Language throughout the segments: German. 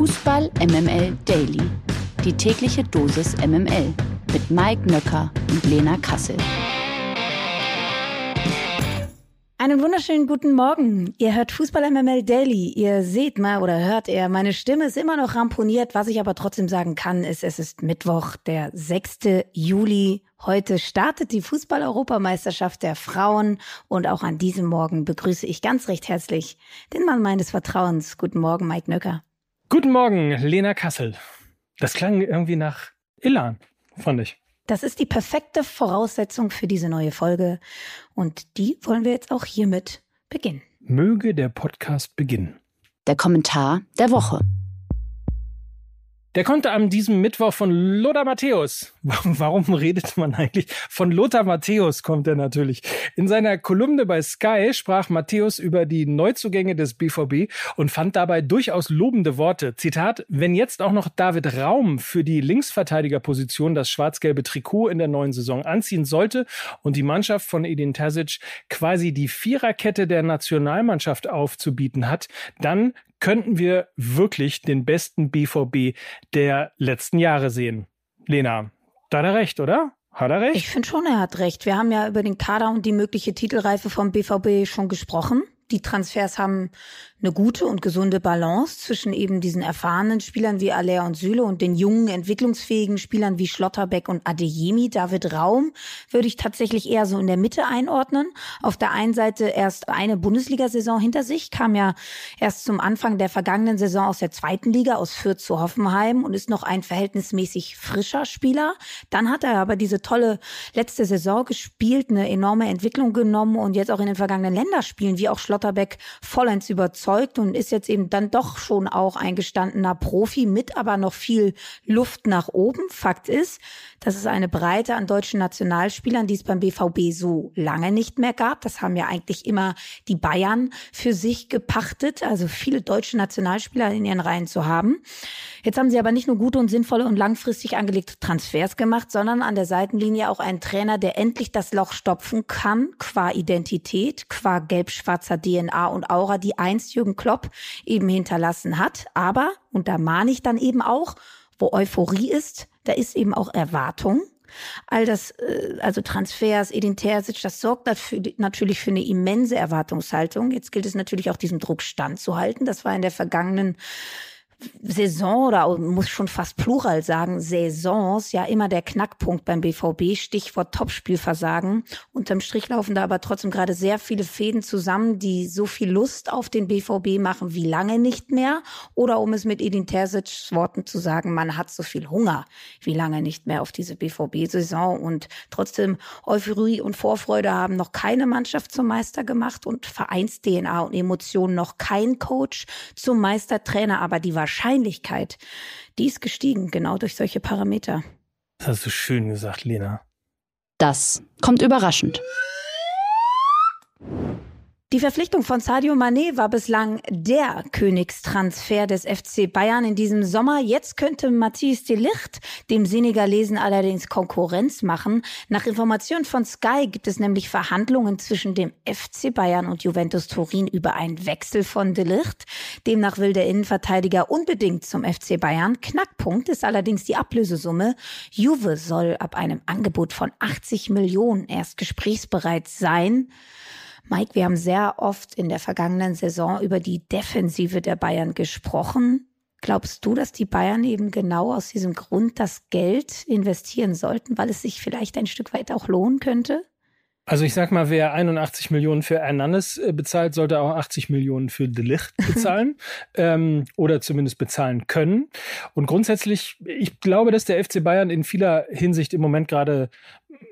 Fußball MML Daily. Die tägliche Dosis MML mit Mike Nöcker und Lena Kassel. Einen wunderschönen guten Morgen. Ihr hört Fußball MML Daily. Ihr seht mal oder hört er, meine Stimme ist immer noch ramponiert. Was ich aber trotzdem sagen kann, ist, es ist Mittwoch, der 6. Juli. Heute startet die Fußball-Europameisterschaft der Frauen und auch an diesem Morgen begrüße ich ganz recht herzlich den Mann meines Vertrauens. Guten Morgen, Mike Nöcker. Guten Morgen, Lena Kassel. Das klang irgendwie nach Ilan, fand ich. Das ist die perfekte Voraussetzung für diese neue Folge und die wollen wir jetzt auch hiermit beginnen. Möge der Podcast beginnen. Der Kommentar der Woche. Der kommt am diesem Mittwoch von Lothar Matthäus. Warum redet man eigentlich? Von Lothar Matthäus kommt er natürlich. In seiner Kolumne bei Sky sprach Matthäus über die Neuzugänge des BVB und fand dabei durchaus lobende Worte. Zitat, wenn jetzt auch noch David Raum für die Linksverteidigerposition das schwarz-gelbe Trikot in der neuen Saison anziehen sollte und die Mannschaft von Edin Terzic quasi die Viererkette der Nationalmannschaft aufzubieten hat, dann könnten wir wirklich den besten BVB der letzten Jahre sehen. Lena, da hat er recht, oder? Hat er recht? Ich finde schon, er hat recht. Wir haben ja über den Kader und die mögliche Titelreife vom BVB schon gesprochen. Die Transfers haben eine gute und gesunde Balance zwischen eben diesen erfahrenen Spielern wie Aller und Süle und den jungen, entwicklungsfähigen Spielern wie Schlotterbeck und Adeyemi. David Raum würde ich tatsächlich eher so in der Mitte einordnen. Auf der einen Seite erst eine Bundesliga-Saison hinter sich, kam ja erst zum Anfang der vergangenen Saison aus der zweiten Liga, aus Fürth zu Hoffenheim und ist noch ein verhältnismäßig frischer Spieler. Dann hat er aber diese tolle letzte Saison gespielt, eine enorme Entwicklung genommen und jetzt auch in den vergangenen Länderspielen, wie auch Schlotterbeck, vollends überzeugt und ist jetzt eben dann doch schon auch ein gestandener Profi mit aber noch viel Luft nach oben. Fakt ist, dass es eine Breite an deutschen Nationalspielern, die es beim BVB so lange nicht mehr gab. Das haben ja eigentlich immer die Bayern für sich gepachtet, also viele deutsche Nationalspieler in ihren Reihen zu haben. Jetzt haben sie aber nicht nur gute und sinnvolle und langfristig angelegte Transfers gemacht, sondern an der Seitenlinie auch einen Trainer, der endlich das Loch stopfen kann, qua Identität, qua gelb-schwarzer DNA und Aura, die einst Jürgen Klopp eben hinterlassen hat. Aber, und da mahne ich dann eben auch, wo Euphorie ist, da ist eben auch Erwartung. All das, äh, also Transfers, Edin Terzic, das sorgt dafür, natürlich für eine immense Erwartungshaltung. Jetzt gilt es natürlich auch diesem Druck standzuhalten. Das war in der vergangenen Saison oder muss schon fast Plural sagen, Saisons ja immer der Knackpunkt beim BVB, Stichwort Topspielversagen. Unterm Strich laufen da aber trotzdem gerade sehr viele Fäden zusammen, die so viel Lust auf den BVB machen wie lange nicht mehr. Oder um es mit Edin Terzic's Worten zu sagen, man hat so viel Hunger wie lange nicht mehr auf diese BVB-Saison. Und trotzdem Euphorie und Vorfreude haben noch keine Mannschaft zum Meister gemacht und Vereins-DNA und Emotionen noch kein Coach zum Meistertrainer, aber die war Wahrscheinlichkeit, die ist gestiegen, genau durch solche Parameter. Das hast du schön gesagt, Lena. Das kommt überraschend. Die Verpflichtung von Sadio Mané war bislang der Königstransfer des FC Bayern in diesem Sommer. Jetzt könnte Matthias de Licht dem Senegalesen allerdings Konkurrenz machen. Nach Informationen von Sky gibt es nämlich Verhandlungen zwischen dem FC Bayern und Juventus Turin über einen Wechsel von de Licht. Demnach will der Innenverteidiger unbedingt zum FC Bayern. Knackpunkt ist allerdings die Ablösesumme. Juve soll ab einem Angebot von 80 Millionen erst gesprächsbereit sein. Mike, wir haben sehr oft in der vergangenen Saison über die Defensive der Bayern gesprochen. Glaubst du, dass die Bayern eben genau aus diesem Grund das Geld investieren sollten, weil es sich vielleicht ein Stück weit auch lohnen könnte? Also ich sag mal, wer 81 Millionen für Hernandez äh, bezahlt, sollte auch 80 Millionen für De Ligt bezahlen ähm, oder zumindest bezahlen können. Und grundsätzlich, ich glaube, dass der FC Bayern in vieler Hinsicht im Moment gerade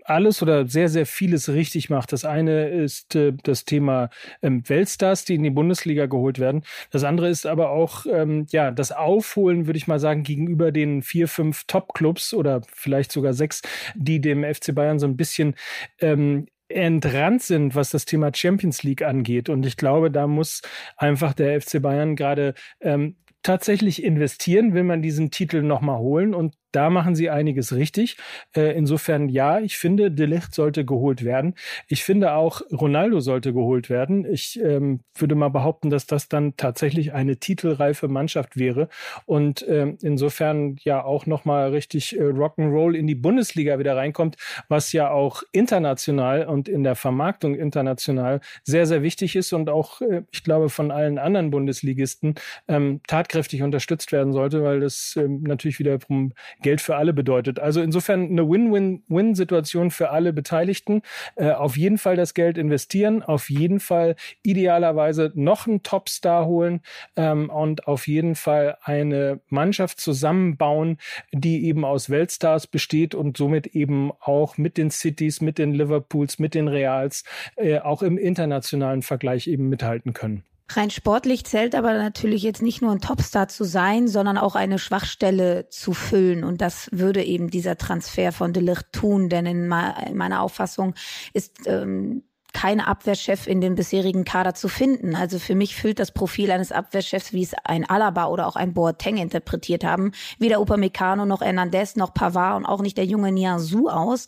alles oder sehr, sehr vieles richtig macht. Das eine ist äh, das Thema ähm, Weltstars, die in die Bundesliga geholt werden. Das andere ist aber auch ähm, ja das Aufholen, würde ich mal sagen, gegenüber den vier, fünf Top-Clubs oder vielleicht sogar sechs, die dem FC Bayern so ein bisschen ähm, entrannt sind, was das Thema Champions League angeht. Und ich glaube, da muss einfach der FC Bayern gerade ähm, tatsächlich investieren, will man diesen Titel nochmal holen. Und da machen sie einiges richtig. Äh, insofern ja, ich finde, De Ligt sollte geholt werden. Ich finde auch, Ronaldo sollte geholt werden. Ich ähm, würde mal behaupten, dass das dann tatsächlich eine titelreife Mannschaft wäre und ähm, insofern ja auch nochmal richtig äh, Rock'n'Roll in die Bundesliga wieder reinkommt, was ja auch international und in der Vermarktung international sehr, sehr wichtig ist und auch, äh, ich glaube, von allen anderen Bundesligisten ähm, tatkräftig unterstützt werden sollte, weil das ähm, natürlich wiederum Geld für alle bedeutet. Also insofern eine Win-Win-Win-Situation für alle Beteiligten. Äh, auf jeden Fall das Geld investieren, auf jeden Fall idealerweise noch einen Topstar holen ähm, und auf jeden Fall eine Mannschaft zusammenbauen, die eben aus Weltstars besteht und somit eben auch mit den Cities, mit den Liverpools, mit den Reals äh, auch im internationalen Vergleich eben mithalten können. Rein sportlich zählt aber natürlich jetzt nicht nur ein Topstar zu sein, sondern auch eine Schwachstelle zu füllen. Und das würde eben dieser Transfer von Delicht tun, denn in, meiner Auffassung ist ähm, kein Abwehrchef in den bisherigen Kader zu finden. Also für mich füllt das Profil eines Abwehrchefs, wie es ein Alaba oder auch ein Boateng interpretiert haben, weder Upamecano noch Hernandez noch Pavard und auch nicht der junge Nianzou aus.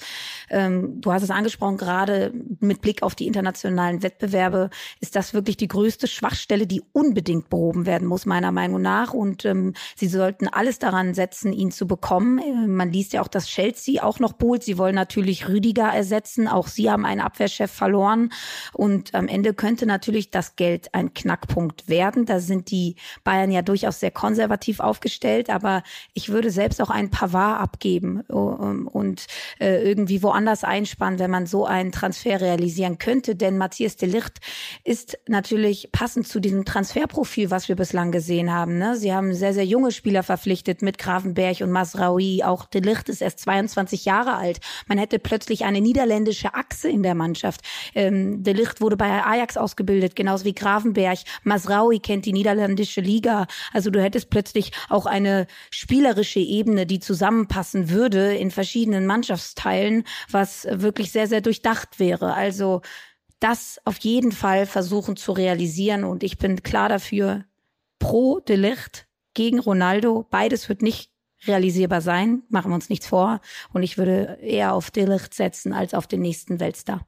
Ähm, du hast es angesprochen, gerade mit Blick auf die internationalen Wettbewerbe ist das wirklich die größte Schwachstelle, die unbedingt behoben werden muss, meiner Meinung nach. Und ähm, sie sollten alles daran setzen, ihn zu bekommen. Äh, man liest ja auch, dass Chelsea auch noch bohlt. Sie wollen natürlich Rüdiger ersetzen. Auch sie haben einen Abwehrchef verloren verloren. Und am Ende könnte natürlich das Geld ein Knackpunkt werden. Da sind die Bayern ja durchaus sehr konservativ aufgestellt, aber ich würde selbst auch einen Pavard abgeben und äh, irgendwie woanders einspannen, wenn man so einen Transfer realisieren könnte. Denn Matthias de Licht ist natürlich passend zu diesem Transferprofil, was wir bislang gesehen haben. Ne? Sie haben sehr, sehr junge Spieler verpflichtet mit Grafenberg und Masraoui. Auch de Licht ist erst 22 Jahre alt. Man hätte plötzlich eine niederländische Achse in der Mannschaft. Ähm, De Licht wurde bei Ajax ausgebildet, genauso wie Gravenberg. Masraui kennt die niederländische Liga. Also du hättest plötzlich auch eine spielerische Ebene, die zusammenpassen würde in verschiedenen Mannschaftsteilen, was wirklich sehr, sehr durchdacht wäre. Also das auf jeden Fall versuchen zu realisieren. Und ich bin klar dafür, pro De Licht gegen Ronaldo. Beides wird nicht realisierbar sein, machen wir uns nichts vor. Und ich würde eher auf De Licht setzen als auf den nächsten Weltstar.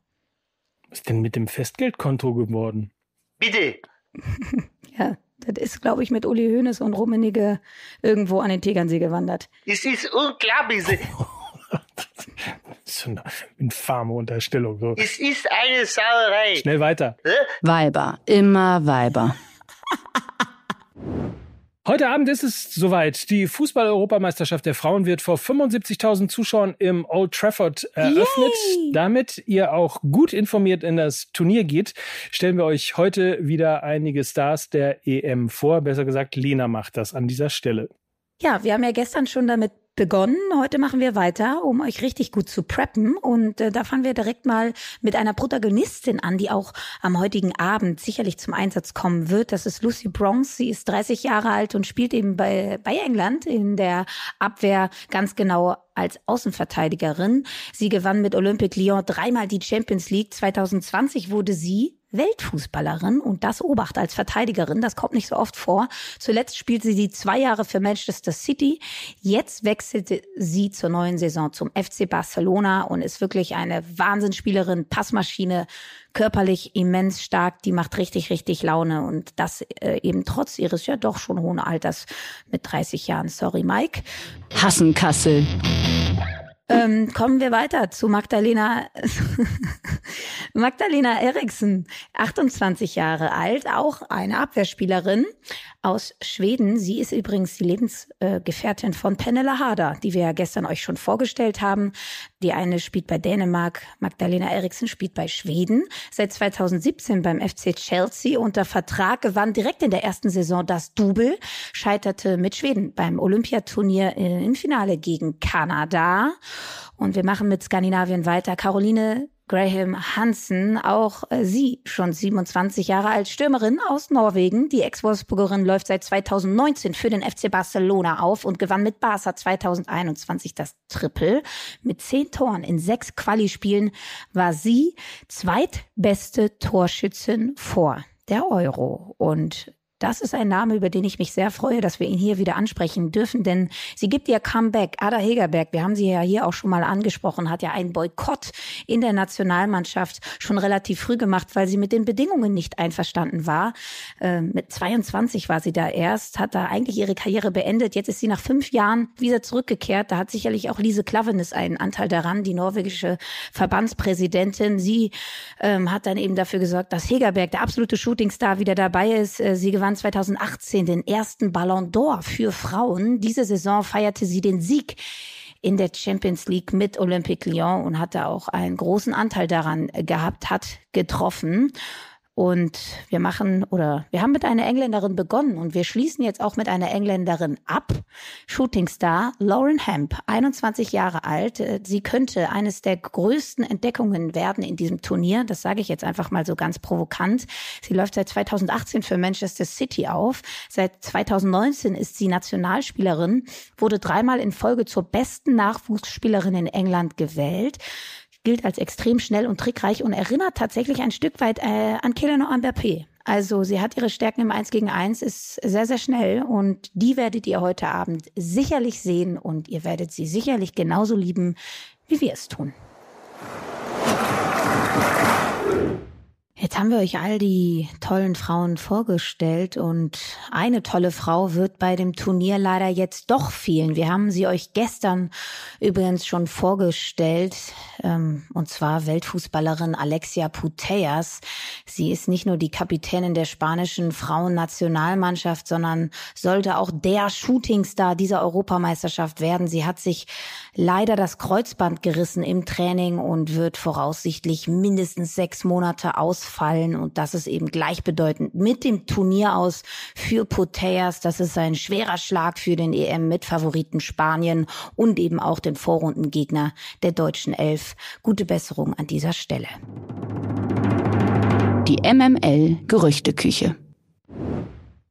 Was ist denn mit dem Festgeldkonto geworden? Bitte. ja, das ist, glaube ich, mit Uli Hoeneß und Rummenigge irgendwo an den Tegernsee gewandert. Es ist unglaublich. so eine infame Unterstellung. So. Es ist eine Sauerei. Schnell weiter. Hä? Weiber, immer Weiber. Heute Abend ist es soweit. Die Fußball-Europameisterschaft der Frauen wird vor 75.000 Zuschauern im Old Trafford eröffnet. Yay! Damit ihr auch gut informiert in das Turnier geht, stellen wir euch heute wieder einige Stars der EM vor. Besser gesagt, Lena macht das an dieser Stelle. Ja, wir haben ja gestern schon damit begonnen. Heute machen wir weiter, um euch richtig gut zu preppen. Und äh, da fangen wir direkt mal mit einer Protagonistin an, die auch am heutigen Abend sicherlich zum Einsatz kommen wird. Das ist Lucy Bronx. Sie ist 30 Jahre alt und spielt eben bei, bei England in der Abwehr ganz genau als Außenverteidigerin. Sie gewann mit Olympique Lyon dreimal die Champions League. 2020 wurde sie Weltfußballerin und das Obacht als Verteidigerin. Das kommt nicht so oft vor. Zuletzt spielte sie zwei Jahre für Manchester City. Jetzt wechselte sie zur neuen Saison zum FC Barcelona und ist wirklich eine Wahnsinnsspielerin, Passmaschine, körperlich immens stark. Die macht richtig, richtig Laune und das äh, eben trotz ihres ja doch schon hohen Alters mit 30 Jahren. Sorry, Mike. Hassenkassel. Ähm, kommen wir weiter zu Magdalena, Magdalena Eriksen, 28 Jahre alt, auch eine Abwehrspielerin aus Schweden. Sie ist übrigens die Lebensgefährtin von Pernilla Harder, die wir ja gestern euch schon vorgestellt haben. Die eine spielt bei Dänemark, Magdalena Eriksen spielt bei Schweden. Seit 2017 beim FC Chelsea unter Vertrag, gewann direkt in der ersten Saison das Double, scheiterte mit Schweden beim Olympiaturnier im Finale gegen Kanada. Und wir machen mit Skandinavien weiter. Caroline Graham Hansen, auch äh, sie schon 27 Jahre alt, Stürmerin aus Norwegen. Die Ex-Wolfsburgerin läuft seit 2019 für den FC Barcelona auf und gewann mit Barca 2021 das Triple. Mit zehn Toren in sechs Quali-Spielen war sie zweitbeste Torschützin vor der Euro. Und das ist ein Name, über den ich mich sehr freue, dass wir ihn hier wieder ansprechen dürfen, denn sie gibt ihr Comeback. Ada Hegerberg, wir haben sie ja hier auch schon mal angesprochen, hat ja einen Boykott in der Nationalmannschaft schon relativ früh gemacht, weil sie mit den Bedingungen nicht einverstanden war. Äh, mit 22 war sie da erst, hat da eigentlich ihre Karriere beendet. Jetzt ist sie nach fünf Jahren wieder zurückgekehrt. Da hat sicherlich auch Lise Klavenes einen Anteil daran, die norwegische Verbandspräsidentin. Sie ähm, hat dann eben dafür gesorgt, dass Hegerberg, der absolute Shootingstar, wieder dabei ist. Äh, sie gewann 2018 den ersten Ballon d'Or für Frauen. Diese Saison feierte sie den Sieg in der Champions League mit Olympique Lyon und hatte auch einen großen Anteil daran gehabt, hat getroffen. Und wir machen oder wir haben mit einer Engländerin begonnen und wir schließen jetzt auch mit einer Engländerin ab. Shootingstar Lauren Hemp, 21 Jahre alt. Äh, sie könnte eines der größten Entdeckungen werden in diesem Turnier. Das sage ich jetzt einfach mal so ganz provokant. Sie läuft seit 2018 für Manchester City auf. Seit 2019 ist sie Nationalspielerin, wurde dreimal in Folge zur besten Nachwuchsspielerin in England gewählt gilt als extrem schnell und trickreich und erinnert tatsächlich ein Stück weit äh, an Kylian Mbappé. Also sie hat ihre Stärken im 1 gegen 1, ist sehr, sehr schnell und die werdet ihr heute Abend sicherlich sehen und ihr werdet sie sicherlich genauso lieben, wie wir es tun. Jetzt haben wir euch all die tollen Frauen vorgestellt und eine tolle Frau wird bei dem Turnier leider jetzt doch fehlen. Wir haben sie euch gestern übrigens schon vorgestellt, ähm, und zwar Weltfußballerin Alexia Putellas. Sie ist nicht nur die Kapitänin der spanischen Frauennationalmannschaft, sondern sollte auch der Shootingstar dieser Europameisterschaft werden. Sie hat sich leider das Kreuzband gerissen im Training und wird voraussichtlich mindestens sechs Monate ausfallen ausfallen und das ist eben gleichbedeutend mit dem Turnier aus für Putellas. Das ist ein schwerer Schlag für den EM-Mitfavoriten Spanien und eben auch den Vorrundengegner der deutschen Elf. Gute Besserung an dieser Stelle. Die MML Gerüchteküche.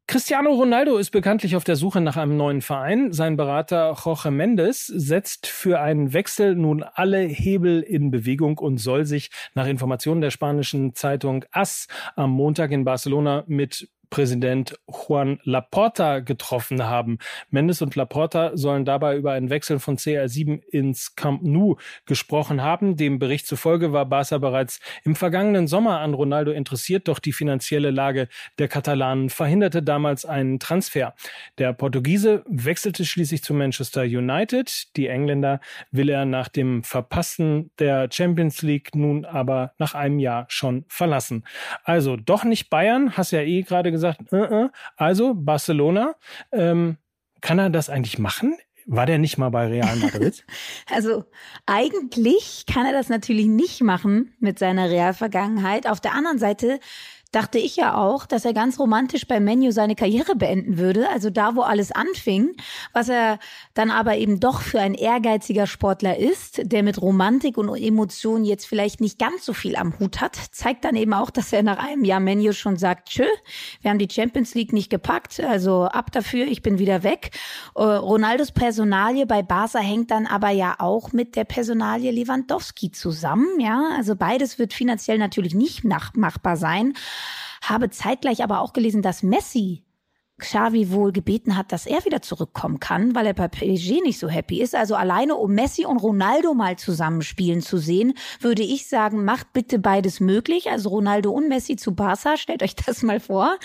Cristiano Ronaldo ist bekanntlich auf der Suche nach einem neuen Verein. Sein Berater Jorge Mendes setzt für einen Wechsel nun alle Hebel in Bewegung und soll sich nach Informationen der spanischen Zeitung AS am Montag in Barcelona mit Präsident Juan Laporta getroffen haben. Mendes und Laporta sollen dabei über einen Wechsel von CR7 ins Camp Nou gesprochen haben. Dem Bericht zufolge war Barca bereits im vergangenen Sommer an Ronaldo interessiert, doch die finanzielle Lage der Katalanen verhinderte damals einen Transfer. Der Portugiese wechselte schließlich zu Manchester United. Die Engländer will er nach dem Verpassen der Champions League nun aber nach einem Jahr schon verlassen. Also doch nicht Bayern, hast ja eh gerade gesagt, gesagt, äh, äh. also Barcelona, ähm, kann er das eigentlich machen? War der nicht mal bei Real Madrid? also eigentlich kann er das natürlich nicht machen mit seiner Real-Vergangenheit. Auf der anderen Seite dachte ich ja auch, dass er ganz romantisch beim Menu seine Karriere beenden würde, also da, wo alles anfing, was er dann aber eben doch für ein ehrgeiziger Sportler ist, der mit Romantik und Emotionen jetzt vielleicht nicht ganz so viel am Hut hat, zeigt dann eben auch, dass er nach einem Jahr Menu schon sagt, tschö, wir haben die Champions League nicht gepackt, also ab dafür, ich bin wieder weg. Uh, Ronaldos Personalie bei Barca hängt dann aber ja auch mit der Personalie Lewandowski zusammen, ja, also beides wird finanziell natürlich nicht machbar sein. Habe zeitgleich aber auch gelesen, dass Messi Xavi wohl gebeten hat, dass er wieder zurückkommen kann, weil er bei PSG nicht so happy ist. Also alleine um Messi und Ronaldo mal zusammenspielen zu sehen, würde ich sagen, macht bitte beides möglich. Also Ronaldo und Messi zu Barca, stellt euch das mal vor.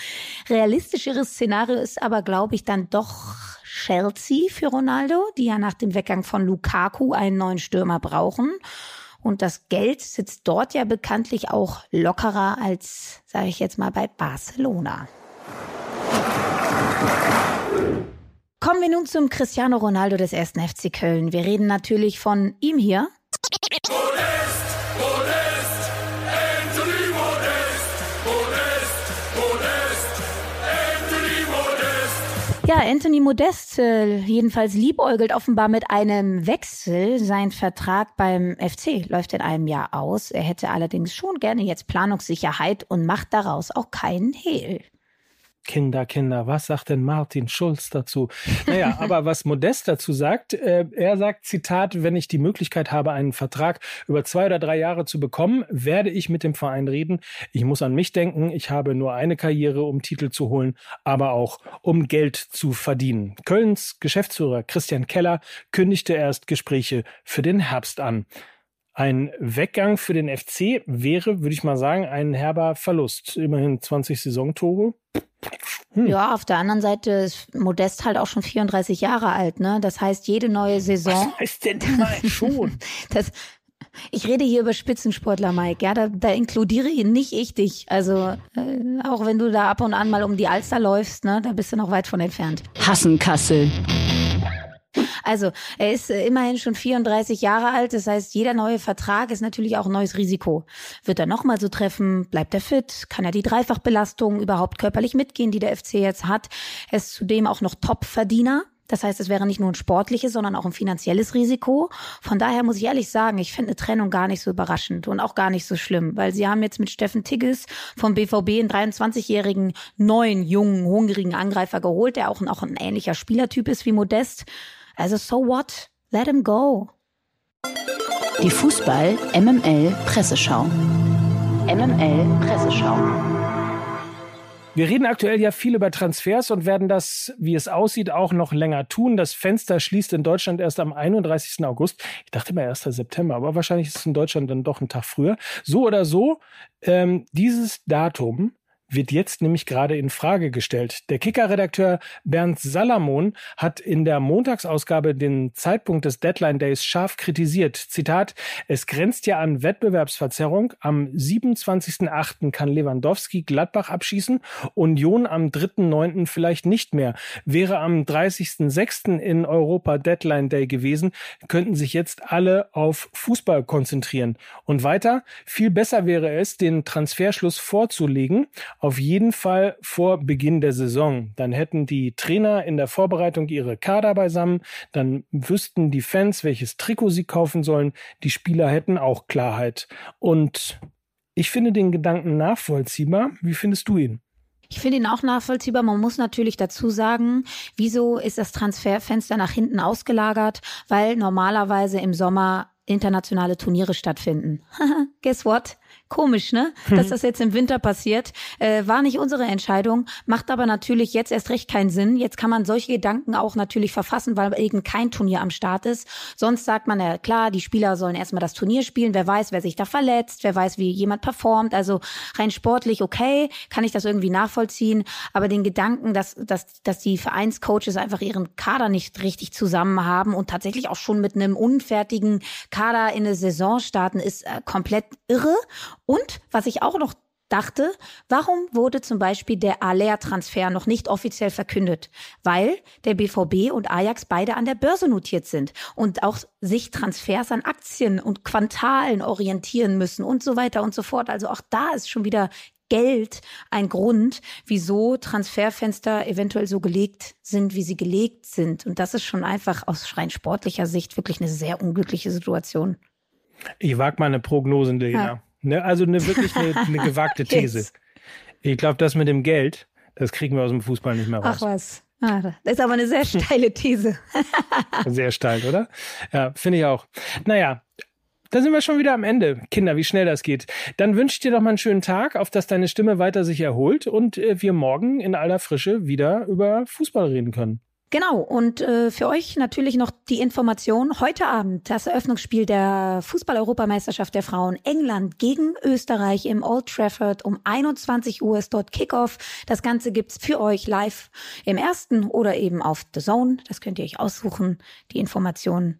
Realistischeres Szenario ist aber, glaube ich, dann doch Chelsea für Ronaldo, die ja nach dem Weggang von Lukaku einen neuen Stürmer brauchen. Und das Geld sitzt dort ja bekanntlich auch lockerer als, sage ich jetzt mal, bei Barcelona. Kommen wir nun zum Cristiano Ronaldo des ersten FC Köln. Wir reden natürlich von ihm hier. Ja, Anthony Modest äh, jedenfalls liebäugelt offenbar mit einem Wechsel. Sein Vertrag beim FC läuft in einem Jahr aus. Er hätte allerdings schon gerne jetzt Planungssicherheit und macht daraus auch keinen Hehl. Kinder, Kinder, was sagt denn Martin Schulz dazu? Naja, aber was Modest dazu sagt, äh, er sagt, Zitat, wenn ich die Möglichkeit habe, einen Vertrag über zwei oder drei Jahre zu bekommen, werde ich mit dem Verein reden. Ich muss an mich denken. Ich habe nur eine Karriere, um Titel zu holen, aber auch um Geld zu verdienen. Kölns Geschäftsführer Christian Keller kündigte erst Gespräche für den Herbst an. Ein Weggang für den FC wäre, würde ich mal sagen, ein herber Verlust. Immerhin 20 Saisontore. Hm. Ja, auf der anderen Seite ist Modest halt auch schon 34 Jahre alt, ne? Das heißt, jede neue Saison. Was heißt denn mal schon? das, ich rede hier über Spitzensportler, Mike. Ja, da, da inkludiere ihn nicht ich dich. Also äh, auch wenn du da ab und an mal um die Alster läufst, ne, da bist du noch weit von entfernt. Hassenkassel. Also er ist äh, immerhin schon 34 Jahre alt. Das heißt, jeder neue Vertrag ist natürlich auch ein neues Risiko. Wird er nochmal so treffen? Bleibt er fit? Kann er die Dreifachbelastung überhaupt körperlich mitgehen, die der FC jetzt hat? Er ist zudem auch noch Top-Verdiener. Das heißt, es wäre nicht nur ein sportliches, sondern auch ein finanzielles Risiko. Von daher muss ich ehrlich sagen, ich finde eine Trennung gar nicht so überraschend und auch gar nicht so schlimm, weil sie haben jetzt mit Steffen Tigges vom BVB einen 23-jährigen, neuen, jungen, hungrigen Angreifer geholt, der auch, auch ein ähnlicher Spielertyp ist wie Modest. Also so what? Let him go. Die Fußball MML Presseschau. MML Presseschau. Wir reden aktuell ja viel über Transfers und werden das, wie es aussieht, auch noch länger tun. Das Fenster schließt in Deutschland erst am 31. August. Ich dachte mal 1. September, aber wahrscheinlich ist es in Deutschland dann doch ein Tag früher. So oder so, ähm, dieses Datum wird jetzt nämlich gerade in Frage gestellt. Der Kicker-Redakteur Bernd Salamon hat in der Montagsausgabe den Zeitpunkt des Deadline Days scharf kritisiert. Zitat, es grenzt ja an Wettbewerbsverzerrung. Am 27.8. kann Lewandowski Gladbach abschießen, Union am 3.9. vielleicht nicht mehr. Wäre am 30.6. in Europa Deadline Day gewesen, könnten sich jetzt alle auf Fußball konzentrieren. Und weiter, viel besser wäre es, den Transferschluss vorzulegen, auf jeden Fall vor Beginn der Saison. Dann hätten die Trainer in der Vorbereitung ihre Kader beisammen, dann wüssten die Fans, welches Trikot sie kaufen sollen, die Spieler hätten auch Klarheit. Und ich finde den Gedanken nachvollziehbar. Wie findest du ihn? Ich finde ihn auch nachvollziehbar. Man muss natürlich dazu sagen, wieso ist das Transferfenster nach hinten ausgelagert? Weil normalerweise im Sommer internationale Turniere stattfinden. Guess what? Komisch, ne? Dass das jetzt im Winter passiert. Äh, war nicht unsere Entscheidung, macht aber natürlich jetzt erst recht keinen Sinn. Jetzt kann man solche Gedanken auch natürlich verfassen, weil eben kein Turnier am Start ist. Sonst sagt man ja klar, die Spieler sollen erstmal das Turnier spielen. Wer weiß, wer sich da verletzt, wer weiß, wie jemand performt. Also rein sportlich okay, kann ich das irgendwie nachvollziehen. Aber den Gedanken, dass, dass, dass die Vereinscoaches einfach ihren Kader nicht richtig zusammen haben und tatsächlich auch schon mit einem unfertigen Kader in eine Saison starten, ist äh, komplett irre. Und was ich auch noch dachte, warum wurde zum Beispiel der Aller-Transfer noch nicht offiziell verkündet? Weil der BVB und Ajax beide an der Börse notiert sind und auch sich Transfers an Aktien und Quantalen orientieren müssen und so weiter und so fort. Also auch da ist schon wieder Geld ein Grund, wieso Transferfenster eventuell so gelegt sind, wie sie gelegt sind. Und das ist schon einfach aus rein sportlicher Sicht wirklich eine sehr unglückliche Situation. Ich wage mal eine Prognose, Lena. Ja. Ne, also eine wirklich eine, eine gewagte These. yes. Ich glaube, das mit dem Geld, das kriegen wir aus dem Fußball nicht mehr raus. Ach was. Ah, das ist aber eine sehr steile These. sehr steil, oder? Ja, finde ich auch. Naja, da sind wir schon wieder am Ende. Kinder, wie schnell das geht. Dann wünsche ich dir doch mal einen schönen Tag, auf dass deine Stimme weiter sich erholt und äh, wir morgen in aller Frische wieder über Fußball reden können. Genau, und äh, für euch natürlich noch die Information. Heute Abend das Eröffnungsspiel der Fußball-Europameisterschaft der Frauen England gegen Österreich im Old Trafford um 21 Uhr ist dort Kickoff. Das Ganze gibt's für euch live im ersten oder eben auf The Zone. Das könnt ihr euch aussuchen. Die Informationen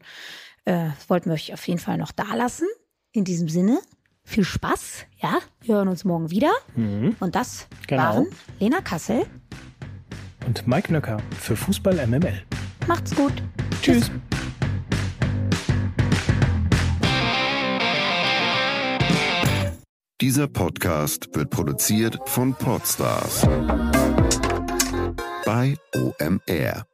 äh, wollten wir euch auf jeden Fall noch da lassen. In diesem Sinne, viel Spaß. Ja, wir hören uns morgen wieder. Mhm. Und das genau. waren Lena Kassel und Mike Nöcker für Fußball MML. Macht's gut. Tschüss. Dieser Podcast wird produziert von Podstars bei OMR.